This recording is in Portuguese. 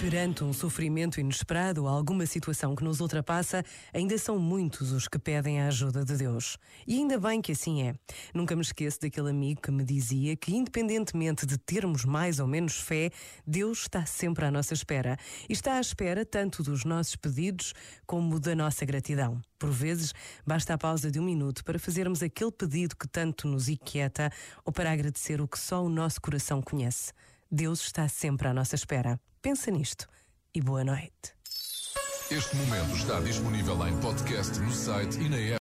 Perante um sofrimento inesperado ou alguma situação que nos ultrapassa, ainda são muitos os que pedem a ajuda de Deus. E ainda bem que assim é. Nunca me esqueço daquele amigo que me dizia que, independentemente de termos mais ou menos fé, Deus está sempre à nossa espera. E está à espera tanto dos nossos pedidos como da nossa gratidão. Por vezes, basta a pausa de um minuto para fazermos aquele pedido que tanto nos inquieta ou para agradecer o que só o nosso coração conhece. Deus está sempre à nossa espera. Pensa nisto e boa noite. Este momento está disponível em podcast no site e na app.